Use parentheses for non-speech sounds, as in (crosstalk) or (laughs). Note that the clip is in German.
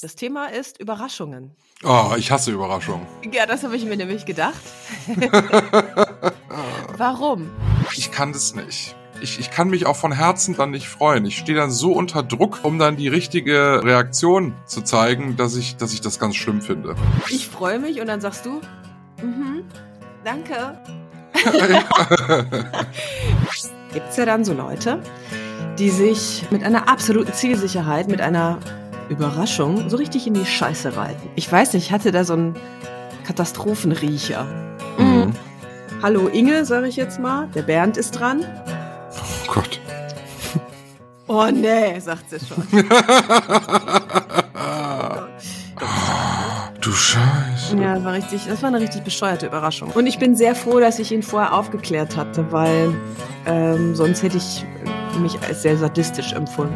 Das Thema ist Überraschungen. Oh, ich hasse Überraschungen. Ja, das habe ich mir nämlich gedacht. (laughs) Warum? Ich kann das nicht. Ich, ich kann mich auch von Herzen dann nicht freuen. Ich stehe dann so unter Druck, um dann die richtige Reaktion zu zeigen, dass ich, dass ich das ganz schlimm finde. Ich freue mich und dann sagst du, mhm, danke. (laughs) Gibt es ja dann so Leute, die sich mit einer absoluten Zielsicherheit, mit einer Überraschung so richtig in die Scheiße reiten. Ich weiß nicht, ich hatte da so einen Katastrophenriecher. Mhm. Hallo Inge, sage ich jetzt mal. Der Bernd ist dran. Oh Gott. (laughs) Oh nee, sagt sie schon. (laughs) du Scheiße. Ja, das war richtig, das war eine richtig bescheuerte Überraschung. Und ich bin sehr froh, dass ich ihn vorher aufgeklärt hatte, weil ähm, sonst hätte ich mich als sehr sadistisch empfunden.